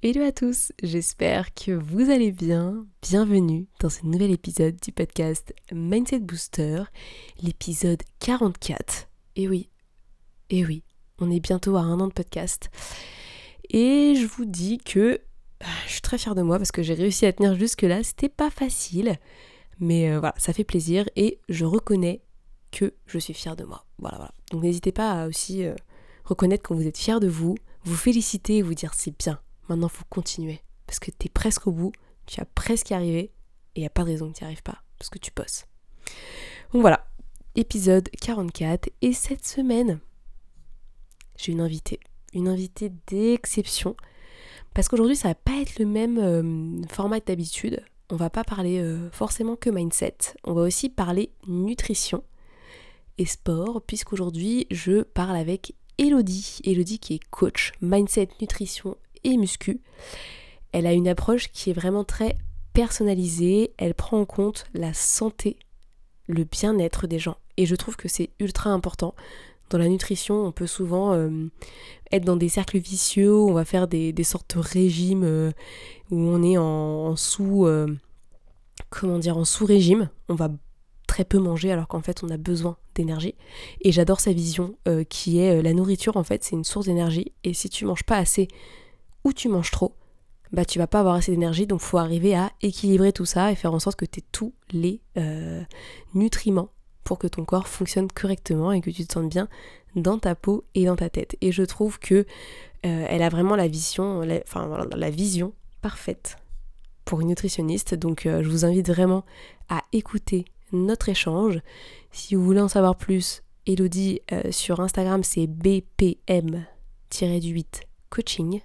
Hello à tous, j'espère que vous allez bien. Bienvenue dans ce nouvel épisode du podcast Mindset Booster, l'épisode 44. Et oui, et oui, on est bientôt à un an de podcast. Et je vous dis que ah, je suis très fière de moi parce que j'ai réussi à tenir jusque-là. C'était pas facile, mais euh, voilà, ça fait plaisir et je reconnais que je suis fière de moi. Voilà, voilà. Donc n'hésitez pas à aussi euh, reconnaître quand vous êtes fier de vous, vous féliciter et vous dire c'est bien Maintenant, faut continuer. Parce que tu es presque au bout, tu as presque arrivé, et il n'y a pas de raison que tu n'y arrives pas, parce que tu bosses. Donc voilà, épisode 44, et cette semaine, j'ai une invitée. Une invitée d'exception. Parce qu'aujourd'hui, ça va pas être le même euh, format d'habitude. On va pas parler euh, forcément que mindset. On va aussi parler nutrition et sport, puisqu'aujourd'hui, je parle avec Elodie. Elodie qui est coach mindset, nutrition et muscu. Elle a une approche qui est vraiment très personnalisée, elle prend en compte la santé, le bien-être des gens. Et je trouve que c'est ultra important. Dans la nutrition, on peut souvent euh, être dans des cercles vicieux, on va faire des, sortes de régimes euh, où on est en, sous... Euh, comment dire En sous-régime. On va très peu manger alors qu'en fait on a besoin d'énergie. Et j'adore sa vision qui est la nourriture en fait c'est une source d'énergie et si tu manges pas assez ou tu manges trop, bah tu vas pas avoir assez d'énergie, donc faut arriver à équilibrer tout ça et faire en sorte que tu aies tous les euh, nutriments pour que ton corps fonctionne correctement et que tu te sentes bien dans ta peau et dans ta tête. Et je trouve que euh, elle a vraiment la vision, la, enfin, la vision parfaite pour une nutritionniste. Donc euh, je vous invite vraiment à écouter notre échange. Si vous voulez en savoir plus, Elodie sur Instagram c'est BPM-8 coaching.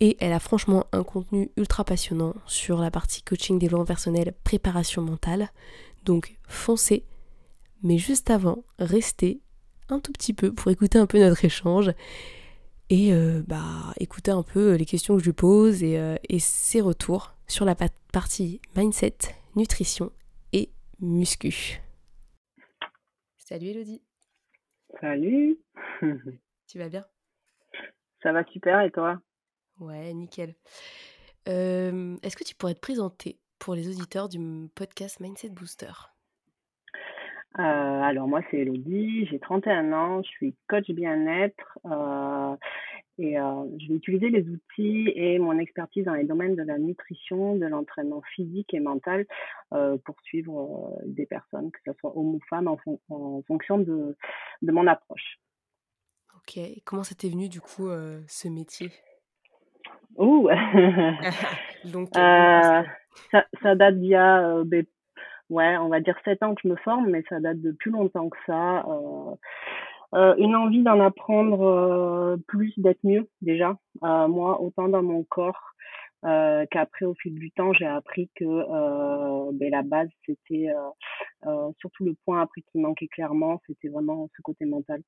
Et elle a franchement un contenu ultra passionnant sur la partie coaching, développement personnel, préparation mentale. Donc foncez. Mais juste avant, restez un tout petit peu pour écouter un peu notre échange et euh, bah, écouter un peu les questions que je lui pose et, euh, et ses retours sur la partie mindset, nutrition et muscu. Salut Elodie. Salut. tu vas bien? Ça va super et toi? Ouais, nickel. Est-ce que tu pourrais te présenter pour les auditeurs du podcast Mindset Booster? Euh, alors moi c'est Elodie, j'ai 31 ans, je suis coach bien-être euh, et euh, je vais utiliser les outils et mon expertise dans les domaines de la nutrition, de l'entraînement physique et mental pour suivre des personnes, que ce soit hommes ou femmes, en, en fonction de, de, mon approche. Ok, et comment ça t'est venu du coup ce métier? Ouh Donc, euh, ça, ça, date d'il y a, euh, ouais, on va dire 7 ans que je me forme, mais ça date de plus longtemps que ça. Euh, une envie d'en apprendre plus, d'être mieux déjà. moi, autant dans mon corps qu'après, au fil du temps, j'ai appris que ben, la base, c'était surtout le point après qui manquait clairement, c'était vraiment ce côté mental.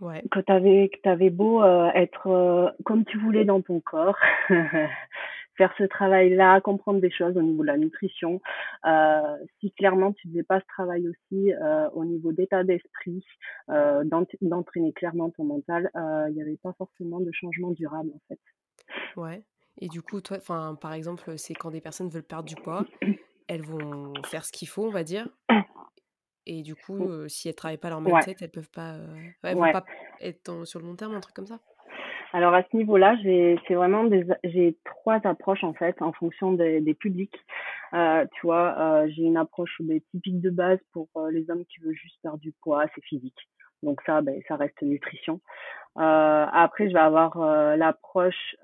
Que tu avais, beau euh, être euh, comme tu voulais dans ton corps, faire ce travail-là, comprendre des choses au niveau de la nutrition. Euh, si clairement tu faisais pas ce travail aussi au niveau d'état d'esprit, d'entraîner clairement ton mental, il n'y avait pas forcément de changement durable en fait. Ouais. Et du coup, toi, par exemple, c'est quand des personnes veulent perdre du poids, elles vont faire ce qu'il faut, on va dire, et du coup, si elles travaillent pas leur mindset, elles peuvent pas, elles vont pas être sur le long terme, un truc comme ça? Alors à ce niveau-là, j'ai c'est vraiment des j'ai trois approches en fait en fonction des, des publics. Euh, tu vois, euh, j'ai une approche des typique de base pour les hommes qui veulent juste perdre du poids, c'est physique. Donc ça, ben, ça reste nutrition. Euh, après, je vais avoir l'approche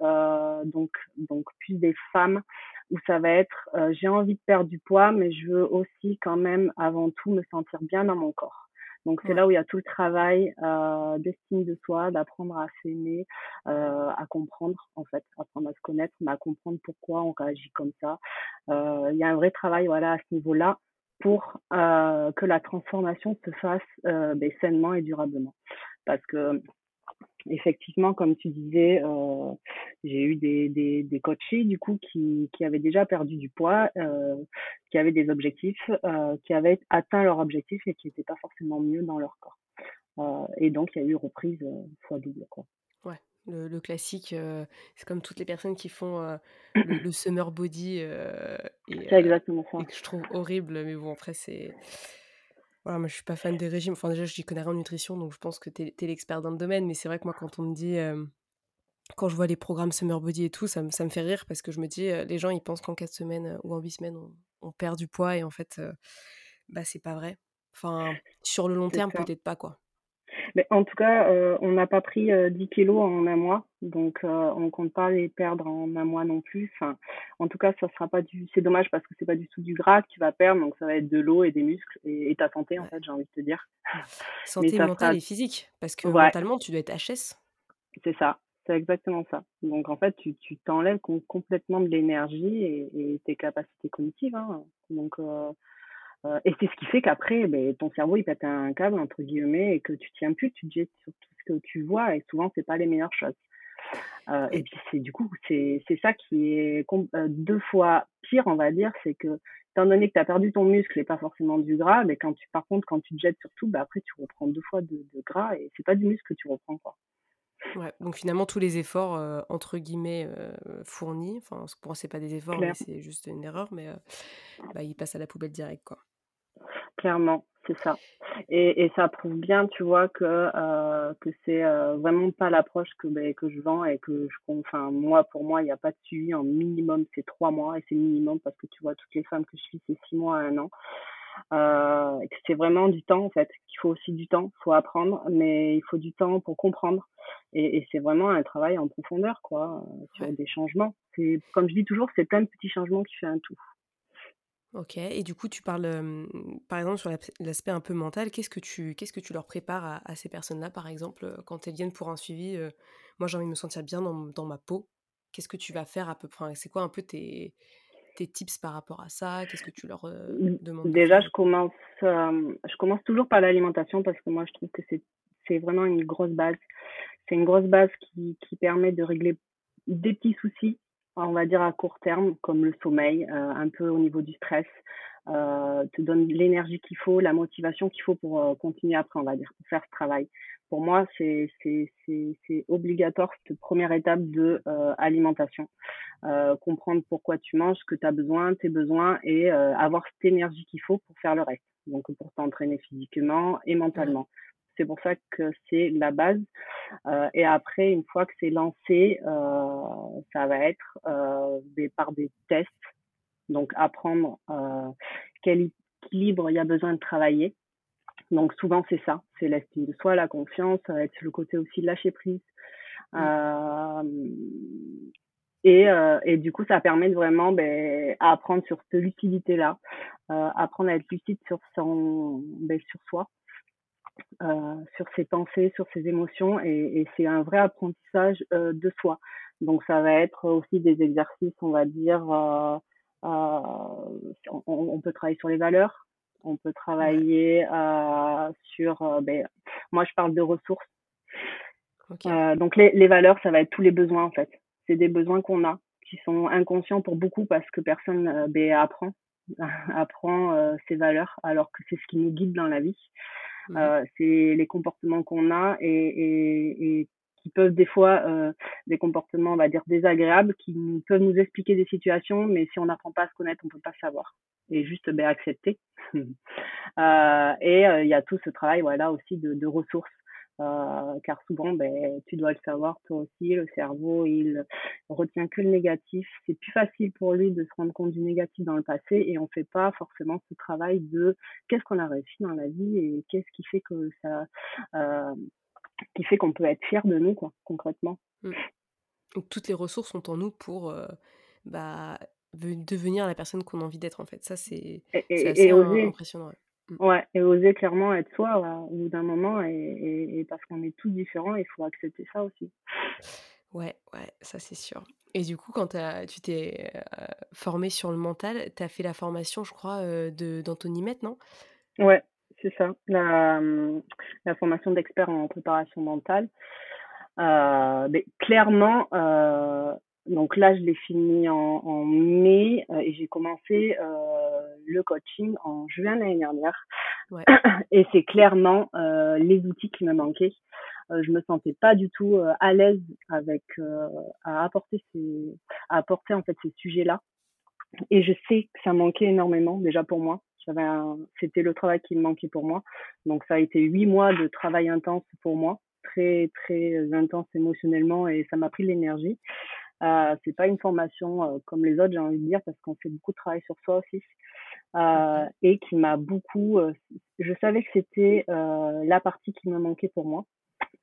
donc donc plus des femmes où ça va être euh, j'ai envie de perdre du poids, mais je veux aussi quand même avant tout me sentir bien dans mon corps. Donc c'est là où il y a tout le travail euh, d'estime de soi, d'apprendre à s'aimer, euh, à comprendre en fait, apprendre à se connaître, mais à comprendre pourquoi on réagit comme ça. Euh, il y a un vrai travail voilà à ce niveau-là pour euh, que la transformation se fasse euh, ben, sainement et durablement. Parce que effectivement, comme tu disais, euh, j'ai eu des, des, des coachés du coup qui, qui avaient déjà perdu du poids, euh, qui avaient des objectifs, euh, qui avaient atteint leur objectif et qui n'étaient pas forcément mieux dans leur corps. Et donc, il y a eu reprise fois double. Quoi. Ouais, le, le classique, c'est comme toutes les personnes qui font le, le, summer body. c'est exactement ça. Et que je trouve horrible, mais bon, après, c'est voilà, moi je suis pas fan des régimes. Enfin, déjà, je n'y connais rien en nutrition, donc je pense que tu es, l'expert dans le domaine. Mais c'est vrai que moi, quand on me dit, euh, quand je vois les programmes Summer Body et tout, ça, ça me fait rire parce que je me dis, euh, les gens, ils pensent qu'en 4 semaines ou en 8 semaines, on, on, perd du poids et en fait, euh, bah, c'est pas vrai. Enfin, sur le long terme, peut-être pas, quoi. Mais en tout cas, euh, on n'a pas pris euh, 10 kilos en un mois, donc euh, on compte pas les perdre en un mois non plus. Enfin, en tout cas, ça sera pas du. C'est dommage parce que c'est pas du tout du gras que tu vas perdre, donc ça va être de l'eau et des muscles et, et ta santé en fait, j'ai envie de te dire. Santé mentale sera... et physique, parce que ouais. mentalement, tu dois être HS. C'est ça, c'est exactement ça. Donc en fait, tu tu t'enlèves complètement de l'énergie et, et, tes capacités cognitives. Hein. Donc euh, et c'est ce qui fait qu'après, ben, ton cerveau il pète un câble entre guillemets et que tu tiens plus, tu te jettes sur tout ce que tu vois et souvent c'est pas les meilleures choses. Euh, et puis c'est du coup c'est ça qui est euh, deux fois pire on va dire, c'est que étant donné que tu as perdu ton muscle et pas forcément du gras, mais quand tu par contre quand tu te jettes sur tout, ben, après tu reprends deux fois de, de gras et c'est pas du muscle que tu reprends quoi. Ouais, donc finalement tous les efforts euh, entre guillemets euh, fournis, enfin pour moi c'est pas des efforts mais c'est juste une erreur, mais euh, bah, ils passent à la poubelle directe quoi. Clairement, c'est ça. Et, et, ça prouve bien, tu vois, que euh, que c'est euh, vraiment pas l'approche que ben, que je vends et que je, enfin moi pour moi il n'y a pas de suivi en minimum c'est trois mois et c'est minimum parce que tu vois toutes les femmes que je suis c'est six mois à un an. Euh, c'est vraiment du temps en fait qu'il faut aussi du temps faut apprendre mais il faut du temps pour comprendre et, et c'est vraiment un travail en profondeur quoi sur ouais. des changements c'est comme je dis toujours c'est plein de petits changements qui fait un tout Ok, et du coup, tu parles, euh, par exemple, sur l'aspect un peu mental. Qu'est-ce que tu, qu'est-ce que tu leur prépares à, à ces personnes-là, par exemple, quand elles viennent pour un suivi euh, Moi, j'ai envie de me sentir bien dans, dans ma peau. Qu'est-ce que tu vas faire à peu près? C'est quoi un peu tes, tes tips par rapport à ça? Qu'est-ce que tu leur euh, demandes Déjà, je commence, je commence toujours par l'alimentation parce que moi, je trouve que c'est, c'est vraiment une grosse base. C'est une grosse base qui, qui permet de régler des petits soucis on va dire à court terme, comme le sommeil, euh, un peu au niveau du stress, euh, te donne l'énergie qu'il faut, la motivation qu'il faut pour euh, continuer après, on va dire, pour faire ce travail. Pour moi, c'est obligatoire cette première étape de alimentation. Comprendre pourquoi tu manges, ce que tu as besoin, tes besoins et avoir cette énergie qu'il faut pour faire le reste. Donc pour t'entraîner physiquement et mentalement. C'est pour ça que c'est la base. Euh, et après, une fois que c'est lancé, euh, ça va être euh, des, par des tests. Donc, apprendre quel équilibre il y a besoin de travailler. Donc, souvent, c'est ça. C'est l'estime de soi, la confiance, ça va être le côté aussi de lâcher prise. Et, euh, et, du coup, ça permet de vraiment ben, apprendre sur cette lucidité-là, euh, apprendre à être lucide sur son, ben, sur soi, sur ses pensées, sur ses émotions, et, et c'est un vrai apprentissage euh, de soi. Donc ça va être aussi des exercices, on va dire, euh, euh on, on, peut travailler sur les valeurs, on peut travailler euh, sur, euh, ben, moi je parle de ressources. Okay. donc les, les valeurs, ça va être tous les besoins en fait. C'est des besoins qu'on a, qui sont inconscients pour beaucoup parce que personne ben, apprend apprend ces valeurs alors que c'est ce qui nous guide dans la vie. Mmh. Euh, c'est les comportements qu'on a et, et, et, qui peuvent des fois euh, des comportements on va dire désagréables qui nous, peuvent nous expliquer des situations mais si on n'apprend pas à se connaître on peut pas savoir et juste ben, accepter euh, et il y a tout ce travail voilà aussi de, de ressources euh, car souvent, ben, tu dois le savoir toi aussi, le cerveau, il retient que le négatif. C'est plus facile pour lui de se rendre compte du négatif dans le passé et on fait pas forcément ce travail de qu'est-ce qu'on a réussi dans la vie et qu'est-ce qui fait que ça, euh, qui fait qu'on peut être fier de nous, quoi, concrètement. Mmh. Donc toutes les ressources sont en nous pour euh, bah, devenir la personne qu'on a envie d'être en fait. Ça, c'est assez impressionnant. Ouais, et oser clairement être soi au bout d'un moment, et, parce qu'on est tous différents, il faut accepter ça aussi. Ouais, ouais, ça c'est sûr. Et du coup, quand tu t'es formé sur le mental, tu as fait la formation, je crois, de d'Anthony Met, non? Ouais, c'est ça, la, mmh, la formation d'expert en préparation mentale. mais clairement, donc là, je l'ai fini en, en mai et j'ai commencé le coaching en juin l'année dernière. Et c'est clairement euh, les outils qui me manquaient. Euh, je me sentais pas du tout euh, à l'aise avec euh, à apporter ces à apporter en fait ces sujets-là. Et je sais que ça manquait énormément déjà pour moi. J'avais c'était le travail qui me manquait pour moi. Donc ça a été huit mois de travail intense pour moi, très très intense émotionnellement et ça m'a pris de l'énergie. Euh, c'est pas une formation euh, comme les autres, j'ai envie de dire, parce qu'on fait beaucoup de travail sur soi aussi. Euh, et qui m'a beaucoup. Euh, je savais que c'était euh, la partie qui me manquait pour moi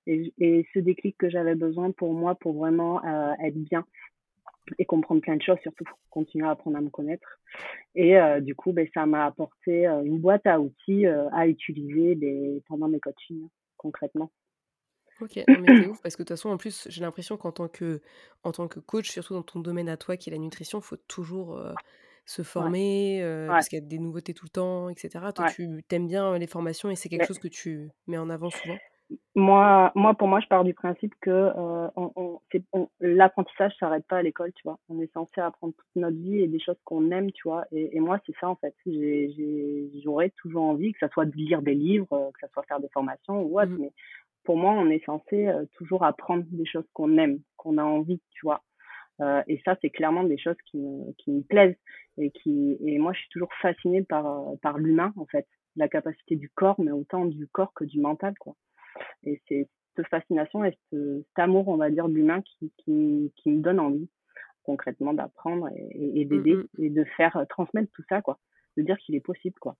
et, et ce déclic que j'avais besoin pour moi pour vraiment être bien et comprendre plein de choses, surtout pour continuer à apprendre à me connaître. Et du coup, ben, ça m'a apporté une boîte à outils à utiliser ben, pendant mes coachings concrètement. Ok, mais c'est ouf parce que de toute façon, en plus, j'ai l'impression qu'en tant que, en tant que coach, surtout dans ton domaine à toi qui est la nutrition, il faut toujours se former parce qu'il y a des nouveautés tout le temps, etc. Toi, tu aimes bien les formations et c'est quelque chose que tu mets en avant souvent? Moi, moi, pour moi, je pars du principe que euh, on, on, l'apprentissage s'arrête pas à l'école, tu vois. On est censé apprendre toute notre vie et des choses qu'on aime, tu vois. Et, et moi, c'est ça en fait. J'aurais toujours envie que ça soit de lire des livres, que ça soit faire des formations ou autre. Mmh mais pour moi, on est censé euh, toujours apprendre des choses qu'on aime, qu'on a envie, tu vois. Euh, et ça, c'est clairement des choses qui me, qui me plaisent et qui et moi, je suis toujours fascinée par euh, par l'humain en fait, la capacité du corps, mais autant du corps que du mental, quoi. Et c'est cette fascination et cet amour, on va dire, de l'humain qui, qui, qui me donne envie concrètement d'apprendre et, et mmh d'aider et de faire transmettre tout ça, quoi. De dire qu'il est possible, quoi.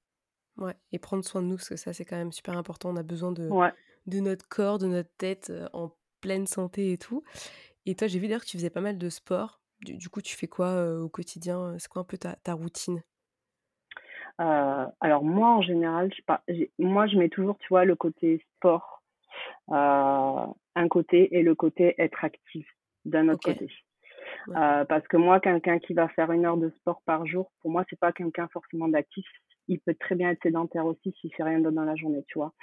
Ouais, et prendre soin de nous, parce que ça, c'est quand même super important. On a besoin de, de notre corps, de notre tête en pleine santé et tout. Et toi, j'ai vu d'ailleurs que tu faisais pas mal de sport. Du, coup, tu fais quoi au quotidien C'est quoi un peu ta, ta routine? Alors, moi, en général, je, pas, moi, je mets toujours, tu vois, le côté sport, un côté, et le côté être actif d'un autre côté. parce que moi, quelqu'un qui va faire une heure de sport par jour, pour moi, c'est pas quelqu'un forcément d'actif, il peut très bien être sédentaire aussi s'il fait rien d'autre dans la journée, tu vois?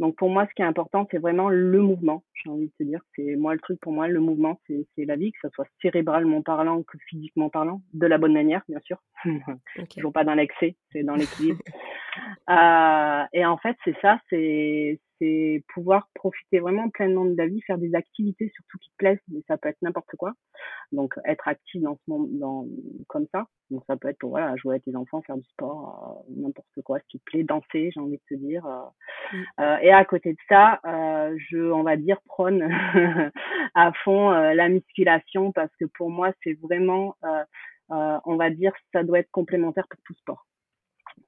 Donc pour moi, ce qui est important, c'est vraiment le mouvement. J'ai envie de te dire, c'est moi le truc pour moi, le mouvement, c'est la vie, que ce soit cérébralement parlant que physiquement parlant, de la bonne manière, bien sûr. Okay. Toujours pas dans l'excès, c'est dans l'équilibre. euh, et en fait, c'est ça, c'est c'est pouvoir profiter vraiment pleinement de la vie, faire des activités surtout qui te plaisent, mais ça peut être n'importe quoi. Donc être actif dans ce moment, dans, comme ça. Donc ça peut être pour voilà, jouer avec tes enfants, faire du sport, euh, n'importe quoi, ce qui te plaît, danser, j'ai envie de te dire. Euh, mm. euh, et à côté de ça, je, on va dire, prône à fond la musculation parce que pour moi, c'est vraiment, on va dire, ça doit être complémentaire pour tout sport.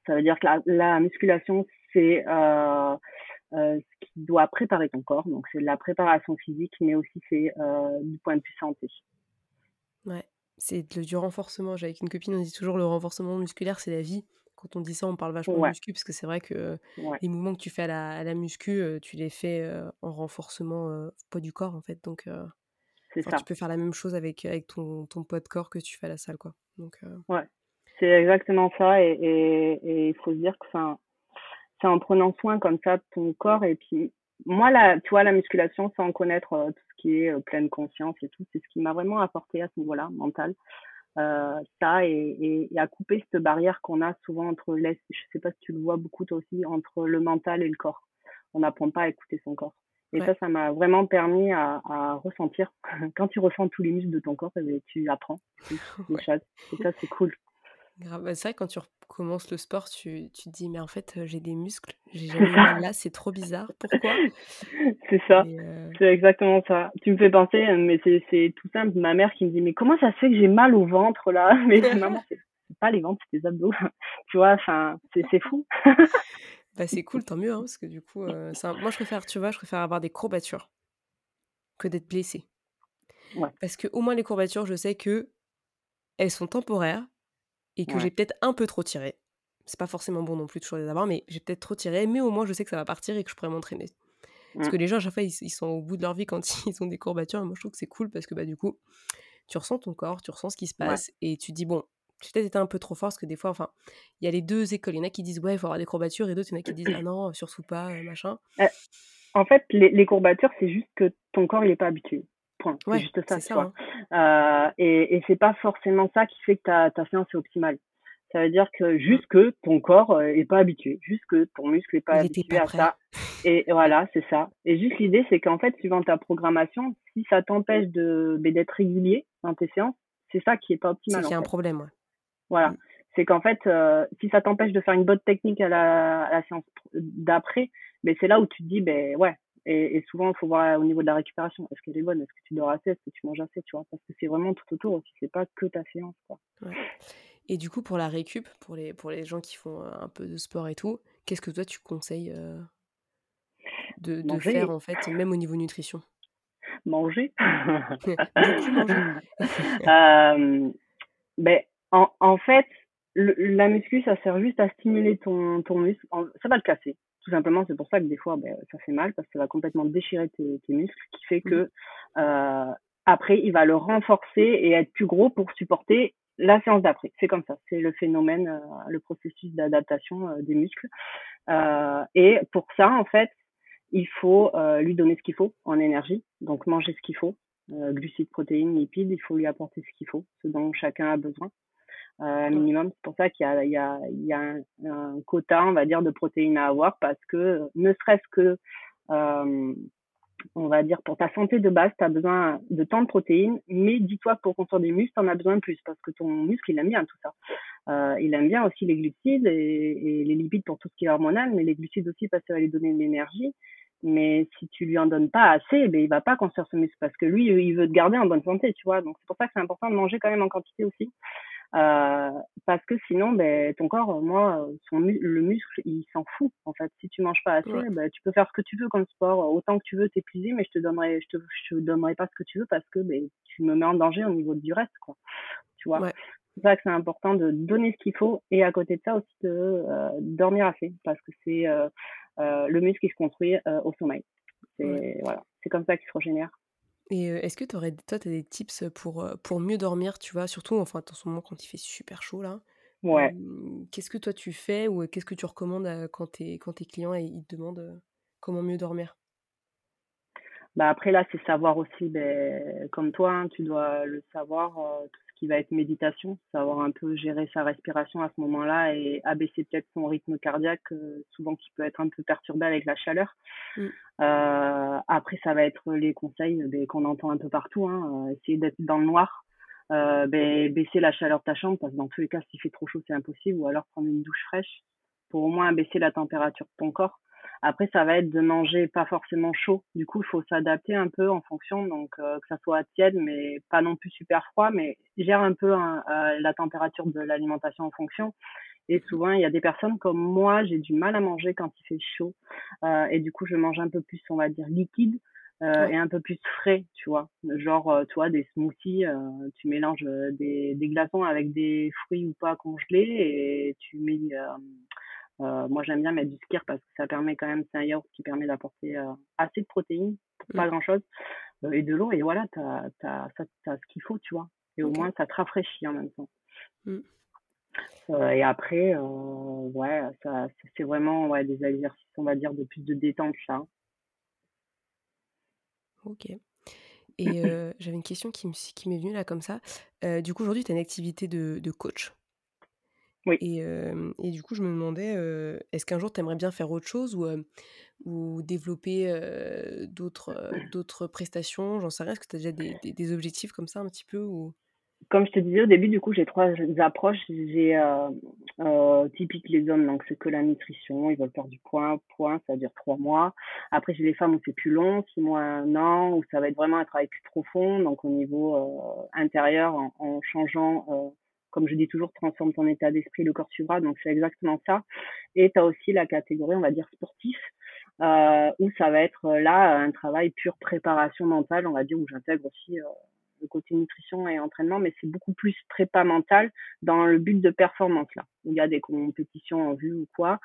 Ça veut dire que la, la musculation, c'est euh, euh, ce qui doit préparer ton corps. Donc, c'est de la préparation physique, mais aussi c'est euh, du point de vue santé. Ouais, c'est du renforcement. J'ai avec une copine, on dit toujours le renforcement musculaire, c'est la vie. Quand on dit ça, on parle vachement de muscu, parce que c'est vrai que les mouvements que tu fais à la, à la muscu, euh, tu les fais en renforcement poids du corps, en fait. Donc, tu peux faire la même chose avec, avec ton, ton poids de corps que tu fais à la salle, quoi. Donc, Ouais, c'est exactement ça. Et il faut se dire que c'est en prenant soin comme ça de ton corps. Et puis, moi, la, tu vois, la musculation, sans connaître euh, tout ce qui est euh, pleine conscience et tout, c'est ce qui m'a vraiment apporté à ce niveau-là, mental. Euh, ça et, et, à couper cette barrière qu'on a souvent entre les, je sais pas si tu le vois beaucoup toi aussi, entre le mental et le corps. On n'apprend pas à écouter son corps. Et ça, ça m'a vraiment permis à, à, ressentir. Quand tu ressens tous les muscles de ton corps, eh ben, tu apprends Et ça, c'est cool. Bah, c'est vrai, quand tu recommences le sport, tu, tu te dis, mais en fait, j'ai des muscles, j'ai jamais mal là, c'est trop bizarre, pourquoi? C'est ça, c'est exactement ça. Tu me fais penser, mais c'est tout simple, ma mère qui me dit, mais comment ça se fait que j'ai mal au ventre là? Mais maman, c'est pas les ventres, c'est tes abdos. tu vois, enfin, c'est fou. bah, c'est cool, tant mieux, hein, parce que du coup, moi je préfère, tu vois, je préfère avoir des courbatures que d'être blessée. Ouais. Parce que au moins les courbatures, je sais que elles sont temporaires et que j'ai peut-être un peu trop tiré. c'est pas forcément bon non plus toujours les avoir, mais j'ai peut-être trop tiré, mais au moins je sais que ça va partir et que je pourrais m'entraîner. Parce que mmh. les gens, à chaque fois, ils, sont au bout de leur vie quand ils ont des courbatures. Et moi, je trouve que c'est cool parce que bah, du coup, tu ressens ton corps, tu ressens ce qui se passe et tu dis, bon, tu peut-être été un peu trop fort parce que des fois, enfin, il y a les deux écoles. Il y en a qui disent, ouais, il faut avoir des courbatures et d'autres, il y en a qui disent, ah non, surtout pas, euh, machin. en fait, les, courbatures, c'est juste que ton corps, il n'est pas habitué. Point. c'est juste ça, ça hein. euh, et, et c'est pas forcément ça qui fait que ta, ta séance est optimale. Ça veut dire que juste que ton corps euh, est pas habitué, juste que ton muscle est pas habitué à ça. Et voilà, c'est ça. Et juste l'idée, c'est qu'en fait, suivant ta programmation, si ça t'empêche de d'être régulier dans tes séances, c'est ça qui est pas optimal. C'est qu'il y a un problème, ouais. Voilà. Mm. C'est qu'en fait, euh, si ça t'empêche de faire une bonne technique à la, à la séance d'après, ben c'est là où tu te dis, ben ouais. Et, et souvent, il faut voir au niveau de la récupération. Est-ce qu'elle est bonne Est-ce que tu dors assez Est-ce que tu manges assez Tu vois Parce que c'est vraiment tout autour aussi. C'est pas que ta séance, quoi. Ouais. Et du coup, pour la récup, pour les, pour les gens qui font un peu de sport et tout, qu'est-ce que toi tu conseilles de, de faire en fait, même au niveau nutrition? Manger. Manger. ben, en, en fait, la muscu, ça sert juste à stimuler ton, ton muscle. Ça va le casser. Tout simplement, c'est pour ça que des fois, ben, ça fait mal parce que ça va complètement déchirer tes, tes muscles, qui fait mmh. que euh, après, il va le renforcer et être plus gros pour supporter la séance d'après. C'est comme ça, c'est le phénomène, euh, le processus d'adaptation euh, des muscles. Euh, et pour ça, en fait, il faut lui donner ce qu'il faut en énergie, donc manger ce qu'il faut, glucides, protéines, lipides, il faut lui apporter ce qu'il faut, ce dont chacun a besoin. Euh, minimum. C'est pour ça qu'il y a, il y a, il y a un, un, quota, on va dire, de protéines à avoir parce que ne serait-ce que euh, on va dire, pour ta santé de base, tu as besoin de tant de protéines, mais dis-toi pour construire des muscles, tu en as besoin de plus, parce que ton muscle, il aime bien tout ça. Euh, il aime bien aussi les glucides et, les lipides pour tout ce qui est hormonal, mais les glucides aussi parce que ça va lui donner de l'énergie. Mais si tu lui en donnes pas assez, ben, il va pas construire ce muscle, parce que lui, il veut te garder en bonne santé, tu vois. Donc c'est pour ça que c'est important de manger quand même en quantité aussi. Euh, parce que sinon, ben, ton corps, moi, son le muscle, il s'en fout. En fait, si tu manges pas assez, ben, tu peux faire ce que tu veux comme sport, autant que tu veux t'épuiser, mais je te donnerai, je te, je te donnerai pas ce que tu veux parce que ben, tu me mets en danger au niveau du reste, quoi. Tu vois? C'est pour ça que c'est important de donner ce qu'il faut et à côté de ça aussi de euh, dormir assez parce que c'est euh, euh, le muscle qui se construit au sommeil. C'est voilà, c'est comme ça qu'il se régénère. Et est-ce que aurais, toi, tu as des tips pour, pour mieux dormir, tu vois, surtout enfin, en ce moment quand il fait super chaud là Ouais. qu'est-ce que toi tu fais ou qu'est-ce que tu recommandes quand, tes, quand tes clients ils te demandent comment mieux dormir? Bah après là, c'est savoir aussi, ben, comme toi, hein, tu dois le savoir, qui va être méditation, savoir un peu gérer sa respiration à ce moment-là et abaisser peut-être son rythme cardiaque, souvent qui peut être un peu perturbé avec la chaleur. Mmh. Euh, après, ça va être les conseils ben, qu'on entend un peu partout. Hein, euh, essayer d'être dans le noir, euh, ben, baisser la chaleur de ta chambre parce que dans tous les cas, s'il fait trop chaud, c'est impossible. Ou alors prendre une douche fraîche pour au moins baisser la température de ton corps. Après, ça va être de manger pas forcément chaud. Du coup, il faut s'adapter un peu en fonction, donc que ça soit tiède, mais pas non plus super froid, mais gère un peu hein, la température de l'alimentation en fonction. Et souvent, il y a des personnes comme moi, j'ai du mal à manger quand il fait chaud. Euh, et du coup, je mange un peu plus, on va dire, liquide euh, et un peu plus frais, tu vois. Genre, euh, tu vois, des smoothies, euh, tu mélanges euh, des, des glaçons avec des fruits ou pas congelés et tu mets... moi, j'aime bien mettre du skir parce que ça permet quand même, c'est un yaourt qui permet d'apporter assez de protéines pour pas grand-chose et de l'eau. Et voilà, tu as, as, as, ce qu'il faut, tu vois. Et au moins, ça te rafraîchit en même temps. Mmh. Euh, et après, euh, ouais, ça, c'est vraiment ouais, des exercices, on va dire, de plus de détente, ça. Ok. Et euh, j'avais une question qui, qui m'est venue là comme ça. du coup, aujourd'hui, tu as une activité de, de coach? Oui. Et, et, du coup, je me demandais, est-ce qu'un jour, tu aimerais bien faire autre chose ou, ou développer d'autres, d'autres prestations? J'en sais rien. Est-ce que tu as déjà des, des, des, objectifs comme ça un petit peu ou? Comme je te disais au début, du coup, j'ai trois approches. J'ai typique les hommes, donc c'est que la nutrition, ils veulent faire du point, point, ça dure trois mois. Après, j'ai les femmes où c'est plus long, six mois, un an, où ça va être vraiment un travail plus profond, donc au niveau intérieur, en, en changeant, comme je dis toujours, transforme ton état d'esprit, le corps suivra, donc c'est exactement ça. Et tu as aussi la catégorie, on va dire, sportif, euh, où ça va être là un travail pure préparation mentale, on va dire, où j'intègre aussi le côté nutrition et entraînement, mais c'est beaucoup plus prépa mental dans le but de performance là. Il y a des compétitions en vue ou quoi.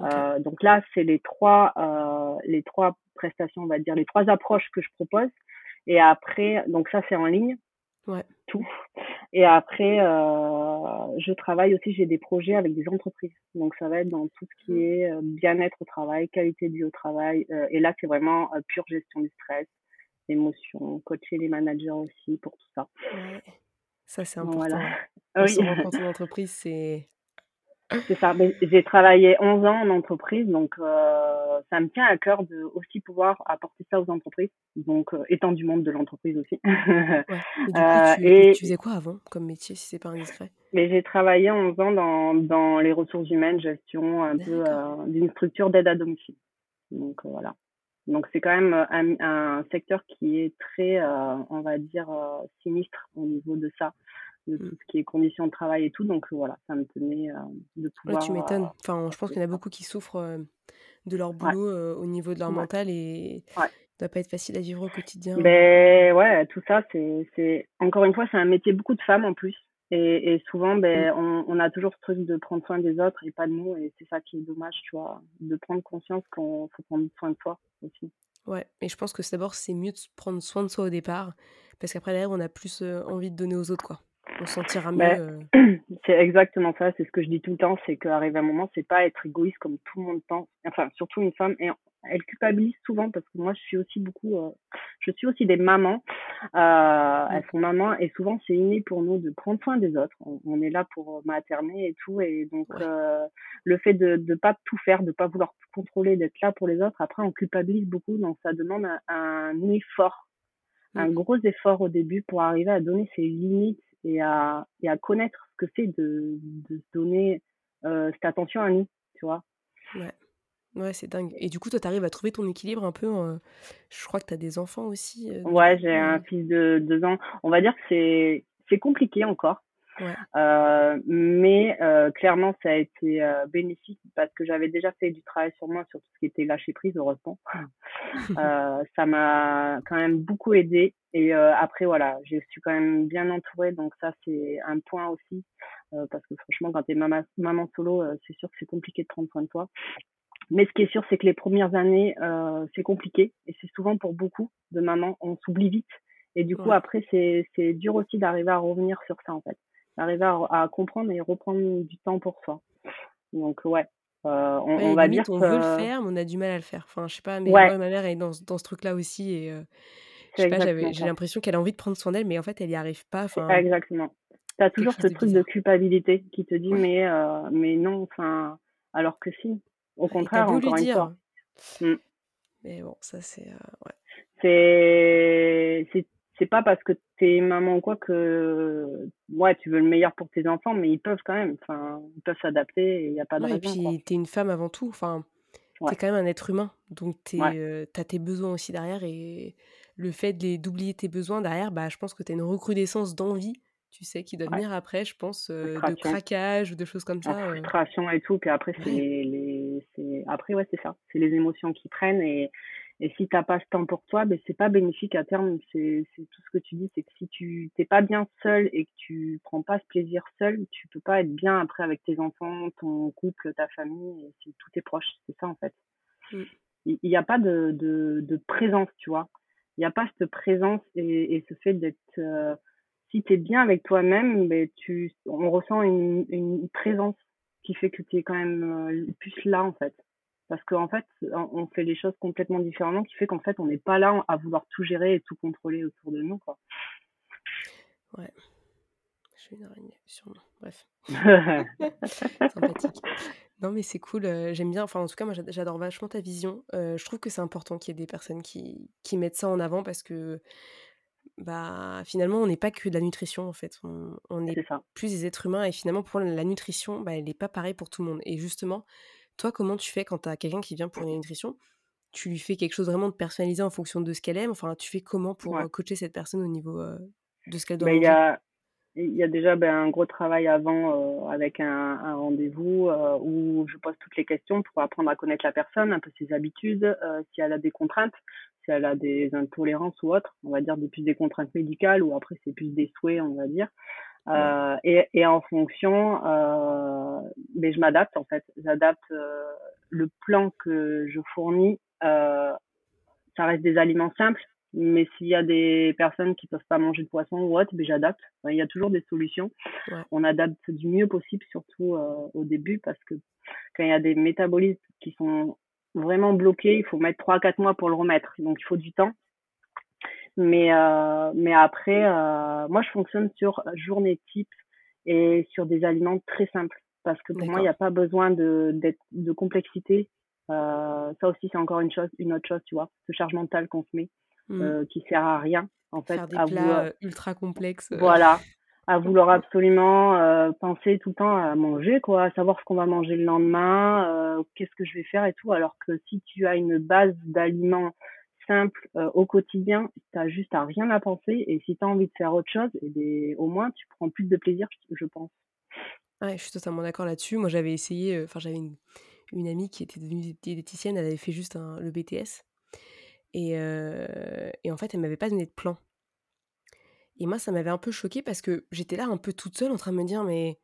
Euh, donc là, c'est les trois, euh, les trois prestations, on va dire, les trois approches que je propose. Et après, donc ça c'est en ligne. Ouais. Tout. Et après, euh, je travaille aussi, j'ai des projets avec des entreprises. Donc ça va être dans tout ce qui mmh. est euh, bien-être au travail, qualité de vie au travail. Euh, et là, c'est vraiment euh, pure gestion du stress, émotions, coacher les managers aussi pour tout ça. Ouais. Ça, c'est important. Voilà. Oui. Quand on entreprise, c'est c'est ça. J'ai travaillé 11 ans en entreprise, donc euh, ça me tient à cœur de aussi pouvoir apporter ça aux entreprises, donc euh, étant du monde de l'entreprise aussi. ouais. Et, du coup, euh, tu, et tu, faisais quoi avant comme métier, si c'est pas indiscret? Mais j'ai travaillé 11 ans dans, dans les ressources humaines, gestion un peu euh, d'une structure d'aide à domicile. Donc euh, voilà. Donc c'est quand même un, un, secteur qui est très, on va dire, sinistre au niveau de ça de mmh. tout ce qui est conditions de travail et tout. Donc voilà, ça me tenait de pouvoir. Ouais, tu m'étonnes. Enfin, je pense qu'il y en a beaucoup qui souffrent de leur boulot au niveau de leur mental et ça doit pas être facile à vivre au quotidien. Ben ouais, tout ça, c'est encore une fois, c'est un métier beaucoup de femmes en plus. Et, et souvent, ben, mmh. on, on, a toujours ce truc de prendre soin des autres et pas de nous. Et c'est ça qui est dommage, tu vois, de prendre conscience qu'on faut prendre soin de soi aussi. Ouais, et je pense que d'abord, c'est mieux de prendre soin de soi au départ, parce qu'après, derrière, on a plus envie de donner aux autres, quoi on sentira mieux. Euh. c'est exactement ça, c'est ce que je dis tout le temps, c'est qu'arriver à un moment, c'est pas être égoïste comme tout le monde pense. Enfin, surtout une femme, et elle culpabilise souvent parce que moi, je suis aussi beaucoup, euh, je suis aussi des mamans. Euh, elles sont mamans et souvent c'est inné pour nous de prendre soin des autres. On, est là pour materner et tout, et donc euh, le fait de ne pas tout faire, de pas vouloir tout contrôler, d'être là pour les autres, après on culpabilise beaucoup, donc ça demande un, un effort, un mm. gros effort au début pour arriver à donner ses limites et à, et à connaître ce que c'est de, de se donner euh, cette attention à nous, tu vois. Ouais. Ouais, c'est dingue. Et du coup, toi, tu arrives à trouver ton équilibre un peu. Je crois que tu as des enfants aussi. Euh, ouais, j'ai un fils de deux ans. On va dire que c'est compliqué encore. Euh, mais euh, clairement, ça a été euh, bénéfique parce que j'avais déjà fait du travail sur moi, sur tout ce qui était lâcher prise, heureusement. Euh, ça m'a quand même beaucoup aidé. Et après, voilà, je suis quand même bien entourée, donc ça, c'est un point aussi. parce que franchement, quand tu es maman, maman solo, c'est sûr que c'est compliqué de prendre soin de toi. Mais ce qui est sûr, c'est que les premières années, c'est compliqué. Et c'est souvent pour beaucoup de mamans, on s'oublie vite. Et du coup, après, c'est dur aussi d'arriver à revenir sur ça, en fait arriver à, comprendre et reprendre du temps pour soi. Donc ouais, euh, on, va dire on veut le faire, mais on a du mal à le faire. Enfin, je sais pas, mais ma mère est dans, dans ce truc-là aussi et euh, je sais pas, j'ai l'impression qu'elle a envie de prendre soin d'elle, mais en fait, elle n'y arrive pas. Enfin, exactement. Tu as toujours ce truc de culpabilité qui te dit, mais, euh, mais non, enfin, alors que si. Au contraire, encore une fois. Mmh. Mais bon, ça c'est. ouais. C'est c'est pas parce que t'es maman ou quoi que ouais tu veux le meilleur pour tes enfants mais ils peuvent quand même enfin ils peuvent s'adapter il y a pas de ouais, raison, et puis t'es une femme avant tout enfin t'es quand même un être humain donc tu euh, t'as tes besoins aussi derrière et le fait d'oublier tes besoins derrière bah je pense que t'as une recrudescence d'envie tu sais qui doit venir après je pense euh, de craquage ou de choses comme ça euh. frustration et tout puis après c'est les, les après ouais c'est ça c'est les émotions qui prennent et et si t'as pas ce temps pour toi, ben c'est pas bénéfique à terme. C'est tout ce que tu dis, c'est que si tu t'es pas bien seul et que tu prends pas ce plaisir seul, tu peux pas être bien après avec tes enfants, ton couple, ta famille, et si tous tes proches. C'est ça en fait. Mm. Il n'y a pas de, de, de, présence, tu vois. Il n'y a pas cette présence et, et ce fait d'être euh, si tu es bien avec toi-même, ben tu on ressent une, une présence qui fait que tu es quand même euh, plus là en fait parce qu'en fait, on fait les choses complètement différemment, qui fait qu'en fait, on n'est pas là à vouloir tout gérer et tout contrôler autour de nous, quoi. Ouais. Je suis une araignée, sûrement. Bref. Sympathique. Non, mais c'est cool. Euh, j'aime bien. Enfin, en tout cas, moi, j'adore vachement ta vision. Euh, je trouve que c'est important qu'il y ait des personnes qui, qui mettent ça en avant parce que bah finalement on n'est pas que de la nutrition en fait on, on est, plus des êtres humains et finalement pour la nutrition bah, elle n'est pas pareille pour tout le monde et justement toi, comment tu fais quand tu as quelqu'un qui vient pour une nutrition? Tu lui fais quelque chose vraiment de personnalisé en fonction de ce qu'elle aime? Enfin, tu fais comment pour coacher cette personne au niveau de ce qu'elle doit bah, Il y a, il y a déjà ben, un gros travail avant avec un, un rendez-vous où je pose toutes les questions pour apprendre à connaître la personne, un peu ses habitudes, si elle a des contraintes, si si elle a des intolérances ou autres, on va dire des plus des contraintes médicales ou après c'est plus des souhaits, on va dire. Euh, et, et, en fonction, euh, mais je m'adapte en fait. J'adapte euh, le plan que je fournis. Euh, ça reste des aliments simples, mais s'il y a des personnes qui peuvent pas manger de poisson ou autre, ben j'adapte. il y a toujours des solutions. On adapte du mieux possible, surtout euh, au début, parce que quand il y a des métabolismes qui sont vraiment bloqués, il faut mettre 3-4 mois pour le remettre. Donc il faut du temps. Mais, euh, mais après, euh, moi, je fonctionne sur journée type et sur des aliments très simples. Parce que pour moi, il n'y a pas besoin de, de complexité. Euh, ça aussi, c'est encore une chose, une autre chose, tu vois, ce charge mental qu'on se met, mmh. qui sert à rien, en fait. Faire des plats euh, ultra complexes. Voilà, à vouloir absolument penser tout le temps à manger, quoi, à savoir ce qu'on va manger le lendemain, qu'est-ce que je vais faire et tout. Alors que si tu as une base d'aliments simples euh, au quotidien, tu as juste à rien à penser. Et si tu as envie de faire autre chose, et eh bien, au moins tu prends plus de plaisir, je pense. Ouais, je suis totalement d'accord là-dessus. Moi, j'avais essayé, enfin, j'avais une, une, amie qui était devenue diététicienne, elle avait fait juste un, le BTS. Et, et en fait, elle m'avait pas donné de plan. Et moi, ça m'avait un peu choqué parce que j'étais là un peu toute seule en train de me dire, mais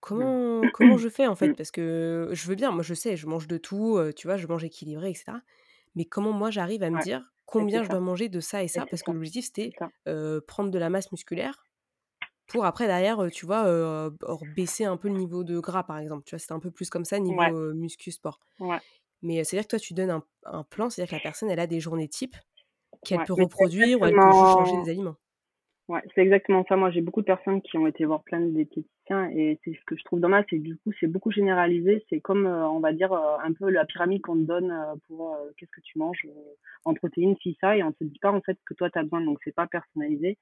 comment, comment je fais en fait? Parce que je veux bien, moi je sais, je mange de tout, tu vois, je mange équilibré, etc. Mais comment moi j'arrive à me dire combien je dois manger de ça et ça? Parce que l'objectif c'était prendre de la masse musculaire pour après derrière, tu vois, baisser un peu le niveau de gras par exemple. Tu vois, c'était un peu plus comme ça niveau muscu sport. Mais c'est-à-dire que toi tu donnes un, un plan, c'est-à-dire que la personne elle a des journées types qu'elle peut reproduire ou elle peut changer des aliments. Ouais, c'est exactement ça. Moi, j'ai beaucoup de personnes qui ont été voir plein de diététiciens et c'est ce que je trouve dommage, c'est du coup, c'est beaucoup généralisé. C'est comme, euh, on va dire, euh, un peu la pyramide qu'on te donne euh, pour qu'est-ce que tu manges en protéines, si ça, et on te dit pas en fait ce que toi tu as besoin, donc c'est pas personnalisé.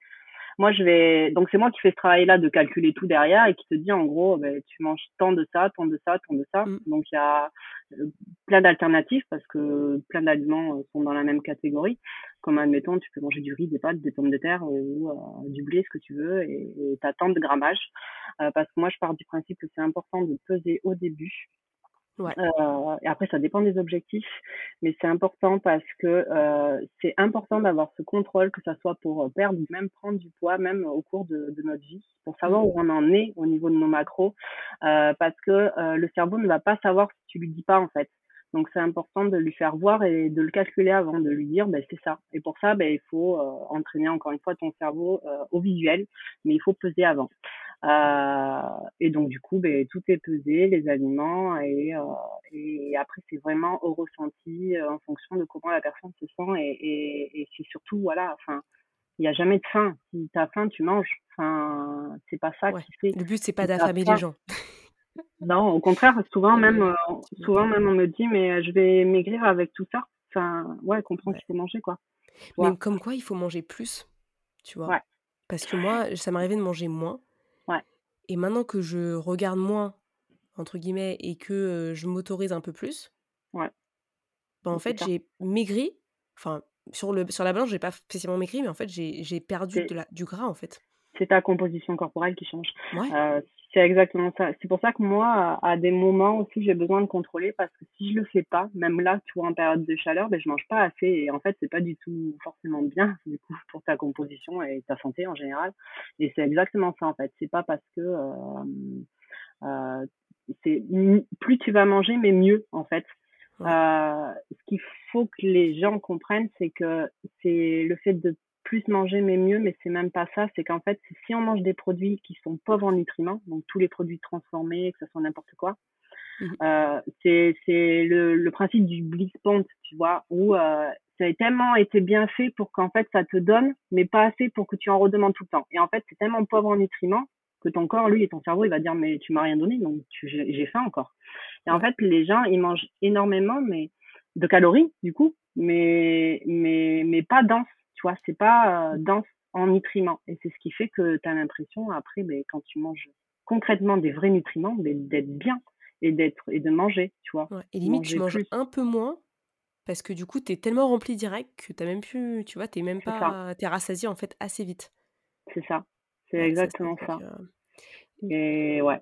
Moi, je vais, donc c'est moi qui fais ce travail-là de calculer tout derrière et qui te dit en gros, ben, tu manges tant de ça, tant de ça, tant de ça. Mmh. Donc il y a plein d'alternatives parce que plein d'aliments sont dans la même catégorie. Comme admettons, tu peux manger du riz, des pâtes, des pommes de terre ou euh, du blé, ce que tu veux, et tu as tant de grammage. Euh, parce que moi, je pars du principe que c'est important de peser au début. Ouais. Euh, et après, ça dépend des objectifs, mais c'est important parce que euh, c'est important d'avoir ce contrôle, que ça soit pour perdre ou même prendre du poids, même au cours de, de notre vie, pour savoir mmh. où on en est au niveau de nos macros, euh, parce que le cerveau ne va pas savoir si tu lui dis pas en fait. Donc c'est important de lui faire voir et de le calculer avant de lui dire ben c'est ça. Et pour ça ben il faut euh, entraîner encore une fois ton cerveau euh, au visuel, mais il faut peser avant. Euh, et donc du coup ben tout est pesé, les aliments et, et après c'est vraiment au ressenti en fonction de comment la personne se sent et, et, et c'est surtout voilà enfin il n'y a jamais de faim. Si tu as faim, tu manges. Enfin, c'est pas ça qui fait. Le but, c'est pas d'affamer les gens. Non, au contraire, souvent même, euh, souvent même on me dit, mais euh, je vais maigrir avec tout ça. Enfin, ouais, comprends qu'il faut manger, quoi. Mais comme quoi, il faut manger plus, tu vois? Parce que moi, ça m'arrivait de manger moins. Et maintenant que je regarde moins, entre guillemets, et que euh, je m'autorise un peu plus, ouais. Ben, en fait, j'ai maigri. Enfin, sur, le, sur la balance, j'ai pas spécialement maigri, mais en fait, j'ai perdu de la, du gras, en fait. C'est ta composition corporelle qui change. Ouais. C'est exactement ça. C'est pour ça que moi, à des moments aussi, j'ai besoin de contrôler parce que si je le fais pas, même là, tu vois, en période de chaleur, ben, je mange pas assez et en fait, c'est pas du tout forcément bien, du coup, pour ta composition et ta santé en général. Et c'est exactement ça, en fait. C'est pas parce que, euh, euh, c'est plus tu vas manger, mais mieux, en fait. Euh, ce qu'il faut que les gens comprennent, c'est que c'est le fait de plus manger mais mieux, mais c'est même pas ça. C'est qu'en fait, si on mange des produits qui sont pauvres en nutriments, donc tous les produits transformés, que ce soit n'importe quoi, mmh euh, c'est le, le principe du bliss tu vois, où euh, ça a tellement été bien fait pour qu'en fait ça te donne, mais pas assez pour que tu en redemandes tout le temps. Et en fait, c'est tellement pauvre en nutriments que ton corps, lui, et ton cerveau, il va dire mais tu m'as rien donné, donc j'ai faim encore. Et en fait, les gens, ils mangent énormément, mais de calories du coup, mais mais mais pas dense tu vois, c'est pas euh, dense en nutriments. Et c'est ce qui fait que tu as l'impression, après, ben, quand tu manges concrètement des vrais nutriments, ben, d'être bien et d'être et de manger, tu vois. et limite, tu manges un peu moins parce que du coup, tu es tellement rempli direct que tu même plus, tu vois, tu même pas, tu es rassasié en fait assez vite. C'est ça, c'est exactement ça. Et ouais.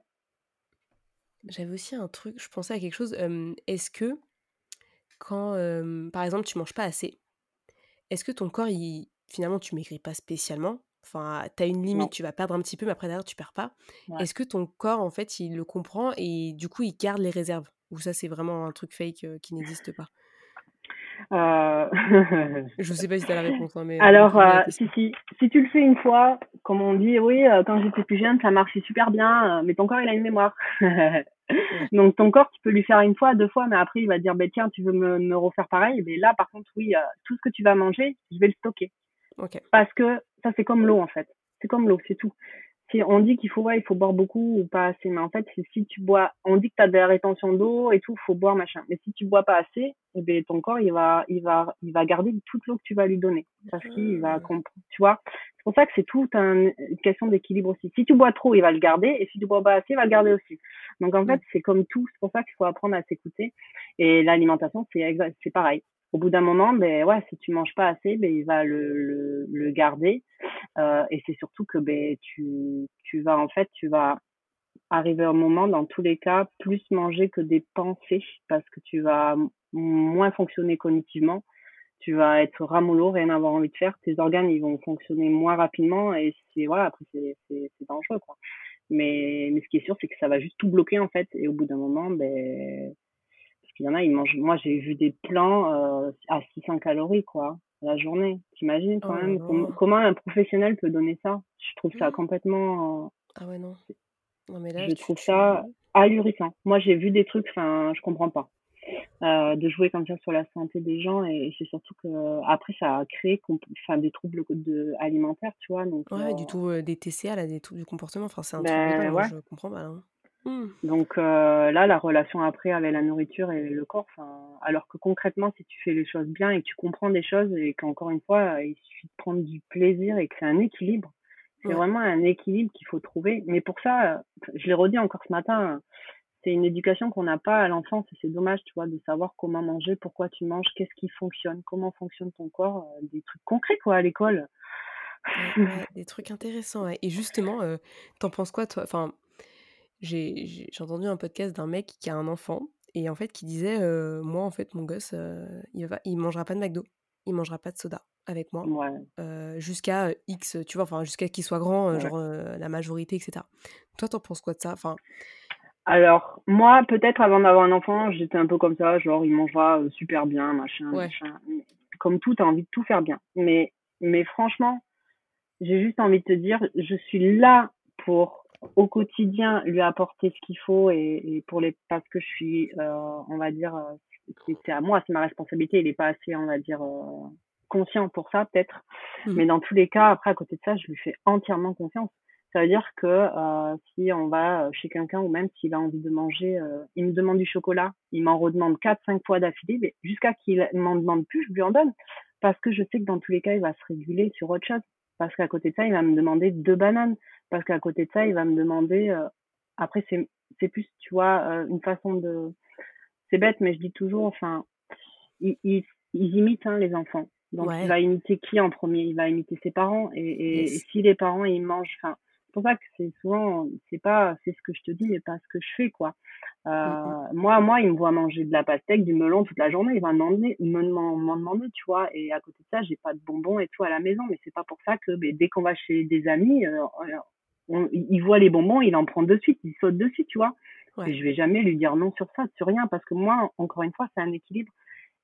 J'avais aussi un truc, je pensais à quelque chose. Est-ce que quand, par exemple, tu manges pas assez, est-ce que ton corps, il, finalement, tu maigris pas spécialement? Enfin, tu as une limite, tu vas perdre un petit peu, mais après derrière, tu perds pas. Est-ce que ton corps, en fait, il le comprend et du coup, il garde les réserves? Ou ça, c'est vraiment un truc fake qui n'existe pas? Euh... Je sais pas si tu as la réponse. Hein, mais Alors, euh, si, si, si tu le fais une fois, comme on dit, oui, euh, quand j'étais plus jeune, ça marchait super bien, euh, mais ton corps, il a une mémoire. Donc, ton corps, tu peux lui faire une fois, deux fois, mais après, il va dire, bah, tiens, tu veux me, me refaire pareil? Mais là, par contre, oui, tout ce que tu vas manger, je vais le stocker. Parce que ça, c'est comme l'eau, en fait. C'est comme l'eau, c'est tout on dit qu'il faut, ouais, il faut boire beaucoup ou pas assez, mais en fait, si tu bois, on dit que tu as de la rétention d'eau et tout, faut boire machin. Mais si tu bois pas assez, eh ben, ton corps, il va, il va, il va garder toute l'eau que tu vas lui donner. Parce qu'il va comprendre, tu vois? C'est pour ça que c'est tout un, une question d'équilibre aussi. Si tu bois trop, il va le garder, et si tu bois pas assez, il va le garder aussi. Donc, en fait, c'est comme tout. C'est pour ça qu'il faut apprendre à s'écouter. Et l'alimentation, c'est, c'est pareil au bout d'un moment, ben ouais, si tu manges pas assez, ben il va le, le, le garder. Euh, et c'est surtout que ben tu, tu vas en fait, tu vas arriver un moment, dans tous les cas, plus manger que des pensées parce que tu vas moins fonctionner cognitivement. Tu vas être ramollo, rien avoir envie de faire. Tes organes, ils vont fonctionner moins rapidement et c'est voilà, après c'est c'est dangereux quoi. Mais mais ce qui est sûr, c'est que ça va juste tout bloquer en fait et au bout d'un moment, ben il y en a, ils mangent. Moi, j'ai vu des plans euh, à 600 calories, quoi, la journée. T'imagines quand oh même comment, un professionnel peut donner ça? Je trouve ça mmh. complètement. Ah ouais, non. non mais là, je trouve ça ahurissant. Moi, j'ai vu des trucs, enfin, je comprends pas. Euh, de jouer comme ça sur la santé des gens et, c'est surtout que après ça a créé enfin des troubles de, alimentaires tu vois donc ouais du tout des TCA là des troubles du comportement enfin c'est un ben, truc ouais. je comprends pas hein. Mmh. Donc euh, là, la relation après avec la nourriture et le corps, alors que concrètement, si tu fais les choses bien et que tu comprends des choses et qu'encore une fois, il suffit de prendre du plaisir et que c'est un équilibre, c'est vraiment un équilibre qu'il faut trouver. Mais pour ça, je l'ai redit encore ce matin, c'est une éducation qu'on n'a pas à l'enfance et c'est dommage, tu vois, de savoir comment manger, pourquoi tu manges, qu'est-ce qui fonctionne, comment fonctionne ton corps, euh, des trucs concrets quoi à l'école. des trucs intéressants. Et justement, euh, t'en penses quoi toi? Enfin, j'ai entendu un podcast d'un mec qui a un enfant et en fait qui disait moi en fait mon gosse il va il mangera pas de McDo il mangera pas de soda avec moi jusqu'à X tu vois enfin jusqu'à qu'il soit grand genre la majorité etc toi t'en penses quoi de ça? Enfin alors moi peut-être avant d'avoir un enfant j'étais un peu comme ça genre il mangera super bien machin, machin. comme tout t'as envie de tout faire bien. Mais mais franchement j'ai juste envie de te dire je suis là pour au quotidien lui apporter ce qu'il faut et, et, pour les parce que je suis euh, on va dire euh, c'est à moi c'est ma responsabilité. Il est pas assez on va dire euh, conscient pour ça peut-être. Mmh. mais dans tous les cas après à côté de ça je lui fais entièrement confiance ça veut dire que euh, si on va chez quelqu'un ou même s'il a envie de manger il me demande du chocolat il m'en redemande quatre cinq fois d'affilée mais jusqu'à qu'il m'en demande plus je lui en donne parce que je sais que dans tous les cas il va se réguler sur autre chose parce qu'à côté de ça il va me demander deux bananes parce qu'à côté de ça, il va me demander. Euh, après, c'est c'est plus, tu vois, euh, une façon de. C'est bête, mais je dis toujours, enfin, ils, ils, imitent hein, les enfants. Donc, il va imiter qui en premier? Il va imiter ses parents. Et, et, si les parents, ils mangent. Enfin, pour ça que c'est souvent, c'est pas, c'est ce que je te dis, mais pas ce que je fais, quoi. Euh. Moi, moi, il me voit manger de la pastèque, du melon toute la journée. Il va m'en demander, tu vois. Et à côté de ça, j'ai pas de bonbons et tout à la maison. Mais c'est pas pour ça que dès qu'on va chez des amis, euh, il voit les bonbons, il en prend de suite, il saute dessus, tu vois. Et je vais jamais lui dire non sur ça, sur rien, parce que moi, encore une fois, c'est un équilibre.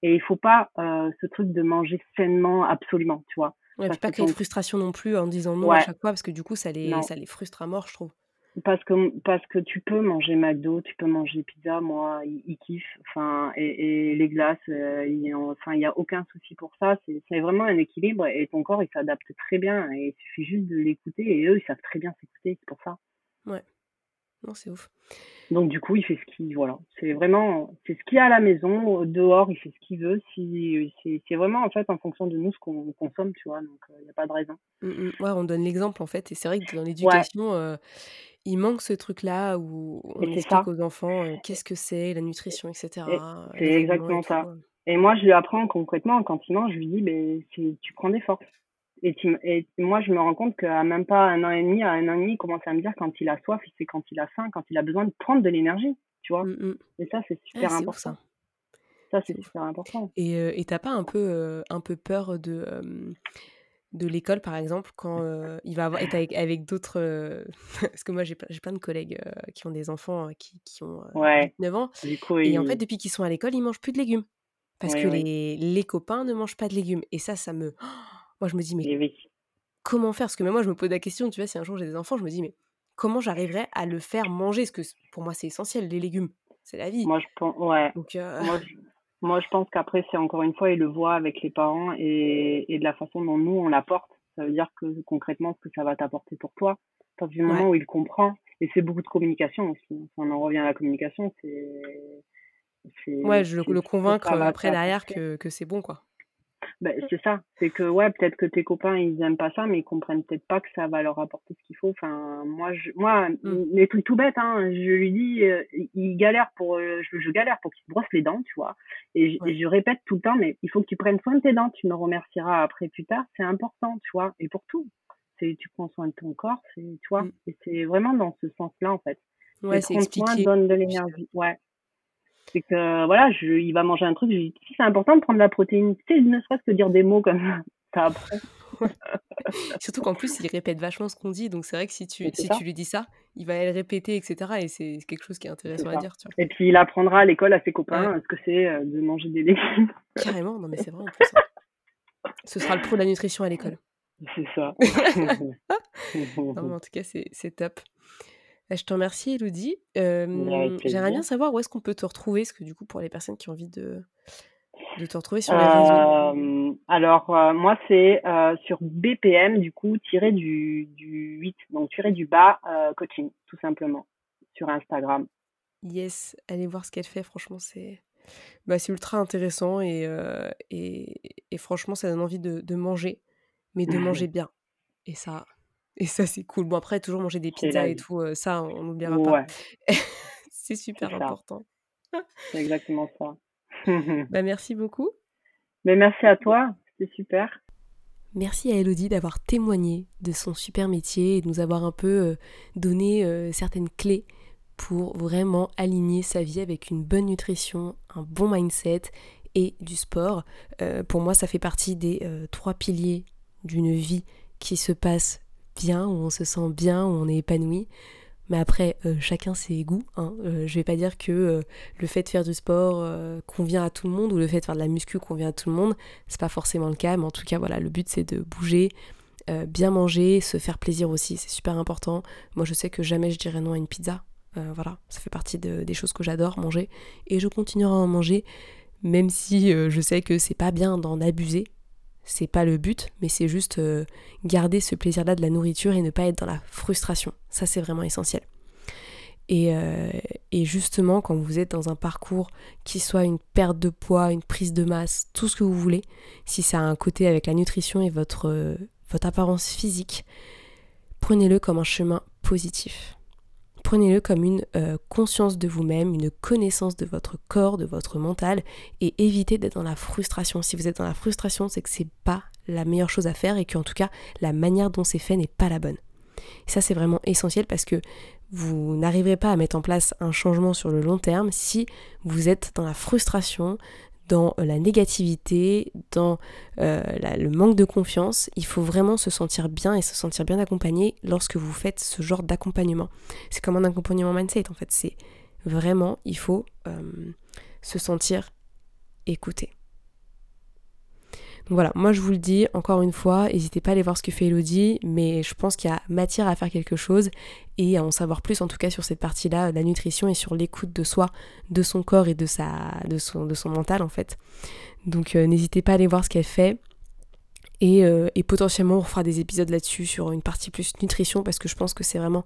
Et il faut pas euh, ce truc de manger sainement, absolument, tu vois. Ouais, puis pas créer de frustration non plus en disant non à chaque fois, parce que du coup, ça les, ça les frustre à mort, je trouve. Parce que, parce que tu peux manger McDo, tu peux manger pizza, moi, ils, kiffent. Enfin, et, et les glaces, euh, il, enfin, il n'y a aucun souci pour ça. C'est vraiment un équilibre et ton corps, il s'adapte très bien. Et il suffit juste de l'écouter et eux, ils savent très bien s'écouter, c'est pour ça. Ouais. Non, c'est ouf. Donc, du coup, il fait ce qu'il, voilà. C'est vraiment, c'est ce qu'il y a à la maison. Dehors, il fait ce qu'il veut. Si, c'est vraiment, en fait, en fonction de nous, ce qu'on consomme, tu vois. Donc, il euh, n'y a pas de raison. Mmh, mmh. Ouais, on donne l'exemple, en fait. Et c'est vrai que dans l'éducation, euh, il manque ce truc-là où on explique aux enfants qu'est-ce que c'est, la nutrition, etc. C'est exactement ça. Et moi, je lui apprends concrètement quand il mange, je lui dis, ben, tu prends des forces. Et, et, moi, je me rends compte qu'à même pas un an et demi, à un an et demi, il commence à me dire quand il a soif, c'est quand il a faim, quand il a besoin de prendre de l'énergie, tu vois. Mmh, mmh. Et ça, c'est super important. Ça, c'est super important. Et t'as pas un peu, un peu peur de, de l'école, par exemple, quand il va avoir, être avec, d'autres. parce que moi, j'ai plein de collègues qui ont des enfants qui, qui ont 9 ans. et en fait, depuis qu'ils sont à l'école, ils mangent plus de légumes. Parce que Les, les copains ne mangent pas de légumes. Et ça, ça me. Moi, je me dis, mais comment faire? Parce que même moi, je me pose la question, tu vois, si un jour j'ai des enfants, je me dis, mais comment j'arriverais à le faire manger? Parce que pour moi, c'est essentiel, les légumes. C'est la vie. Moi, je pense, ouais. moi, je, pense qu'après, c'est encore une fois, ils le voient avec les parents et, et de la façon dont nous, on l'apporte. Ça veut dire que concrètement, ce que ça va t'apporter pour toi, à partir du moment où il comprend, et c'est beaucoup de communication aussi. on en revient à la communication, c'est Ouais, je le, convaincre après derrière que, que c'est bon, quoi. Ben, c'est ça. C'est que, ouais, peut-être que tes copains, ils aiment pas ça, mais ils comprennent peut-être pas que ça va leur apporter ce qu'il faut. Enfin, moi, je, moi, mmh. les trucs tout bêtes, hein, je lui dis, euh, il galère pour, euh, je, je, galère pour qu'il se brosse les dents, tu vois. Et je, je, répète tout le temps, mais il faut que tu prennes soin de tes dents, tu me remercieras après plus tard, c'est important, tu vois. Et pour tout. C'est, tu prends soin de ton corps, c'est, tu vois. Mmh. Et c'est vraiment dans ce sens-là, en fait. Ouais, c'est expliqué. donne de l'énergie. Ouais. C'est que voilà, je, il va manger un truc. Si c'est important de prendre de la protéine, tu sais, ne serait-ce que dire des mots comme ça après. Surtout qu'en plus, il répète vachement ce qu'on dit, donc c'est vrai que si tu, si tu lui dis ça, il va le répéter, etc. Et c'est quelque chose qui est intéressant à dire. Tu vois. Et puis il apprendra à l'école à ses copains ce que c'est euh, de manger des légumes. Carrément, non mais c'est vrai en plus. Hein. Ce sera le pro de la nutrition à l'école. C'est ça. non, en tout cas, c'est top. Bah, je te remercie, Elodie. J'aimerais bien savoir où est-ce qu'on peut te retrouver, parce que du coup, pour les personnes qui ont envie de, de te retrouver sur les réseaux. alors, moi, c'est sur BPM, du coup, tiré du, du 8, donc tiré du bas coaching, tout simplement, sur Instagram. Yes, allez voir ce qu'elle fait, franchement, c'est bah, ultra intéressant et, et, et, franchement, ça donne envie de, de manger, mais de manger bien. Et ça, et ça, c'est cool. Bon, après, toujours manger des pizzas et tout, ça, on n'oubliera pas. c'est super important. C'est exactement ça. bah, merci beaucoup. Mais merci à toi, c'était super. Merci à Elodie d'avoir témoigné de son super métier et de nous avoir un peu donné certaines clés pour vraiment aligner sa vie avec une bonne nutrition, un bon mindset et du sport. pour moi, ça fait partie des trois piliers d'une vie qui se passe où on se sent bien, où on est épanoui. Mais après, euh, chacun ses goûts. Hein. Euh, je vais pas dire que euh, le fait de faire du sport convient à tout le monde ou le fait de faire de la muscu convient à tout le monde. C'est pas forcément le cas, mais en tout cas, voilà, le but c'est de bouger, bien manger, se faire plaisir aussi. C'est super important. Moi, je sais que jamais je dirais non à une pizza. voilà, ça fait partie des choses que j'adore manger et je continuerai à en manger, même si je sais que c'est pas bien d'en abuser c'est pas le but, mais c'est juste euh, garder ce plaisir-là de la nourriture et ne pas être dans la frustration. Ça, c'est vraiment essentiel. Et, euh, et, justement, quand vous êtes dans un parcours qui soit une perte de poids, une prise de masse, tout ce que vous voulez, si ça a un côté avec la nutrition et votre, euh, votre apparence physique, prenez-le comme un chemin positif. Prenez-le comme une euh, conscience de vous-même, une connaissance de votre corps, de votre mental, et évitez d'être dans la frustration. Si vous êtes dans la frustration, c'est que c'est pas la meilleure chose à faire et qu'en tout cas, la manière dont c'est fait n'est pas la bonne. Ça, c'est vraiment essentiel parce que vous n'arriverez pas à mettre en place un changement sur le long terme si vous êtes dans la frustration, dans la négativité, dans euh, le manque de confiance. Il faut vraiment se sentir bien et se sentir bien accompagné lorsque vous faites ce genre d'accompagnement. C'est comme un accompagnement mindset en fait. C'est vraiment, il faut euh, se sentir écouté voilà, moi je vous le dis encore une fois, n'hésitez pas à aller voir ce que fait Elodie, mais je pense qu'il y a matière à faire quelque chose et à en savoir plus en tout cas sur cette partie-là, la nutrition et sur l'écoute de soi, de son corps et de, sa, de, son, mental en fait. Donc euh, n'hésitez pas à aller voir ce qu'elle fait. Et, euh, et, potentiellement on fera des épisodes là-dessus sur une partie plus nutrition parce que je pense que c'est vraiment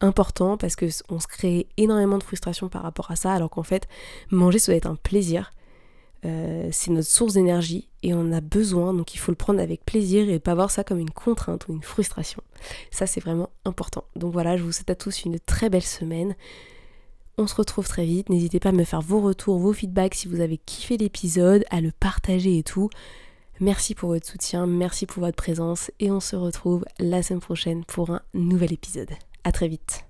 important parce que on se crée énormément de frustration par rapport à ça alors qu'en fait manger ça doit être un plaisir euh, c'est notre source d'énergie et on a besoin, donc il faut le prendre avec plaisir et pas voir ça comme une contrainte ou une frustration. Ça c'est vraiment important. Donc voilà, je vous souhaite à tous une très belle semaine. On se retrouve très vite. N'hésitez pas à me faire vos retours, vos feedbacks si vous avez kiffé l'épisode, à le partager et tout. Merci pour votre soutien, merci pour votre présence et on se retrouve la semaine prochaine pour un nouvel épisode. À très vite.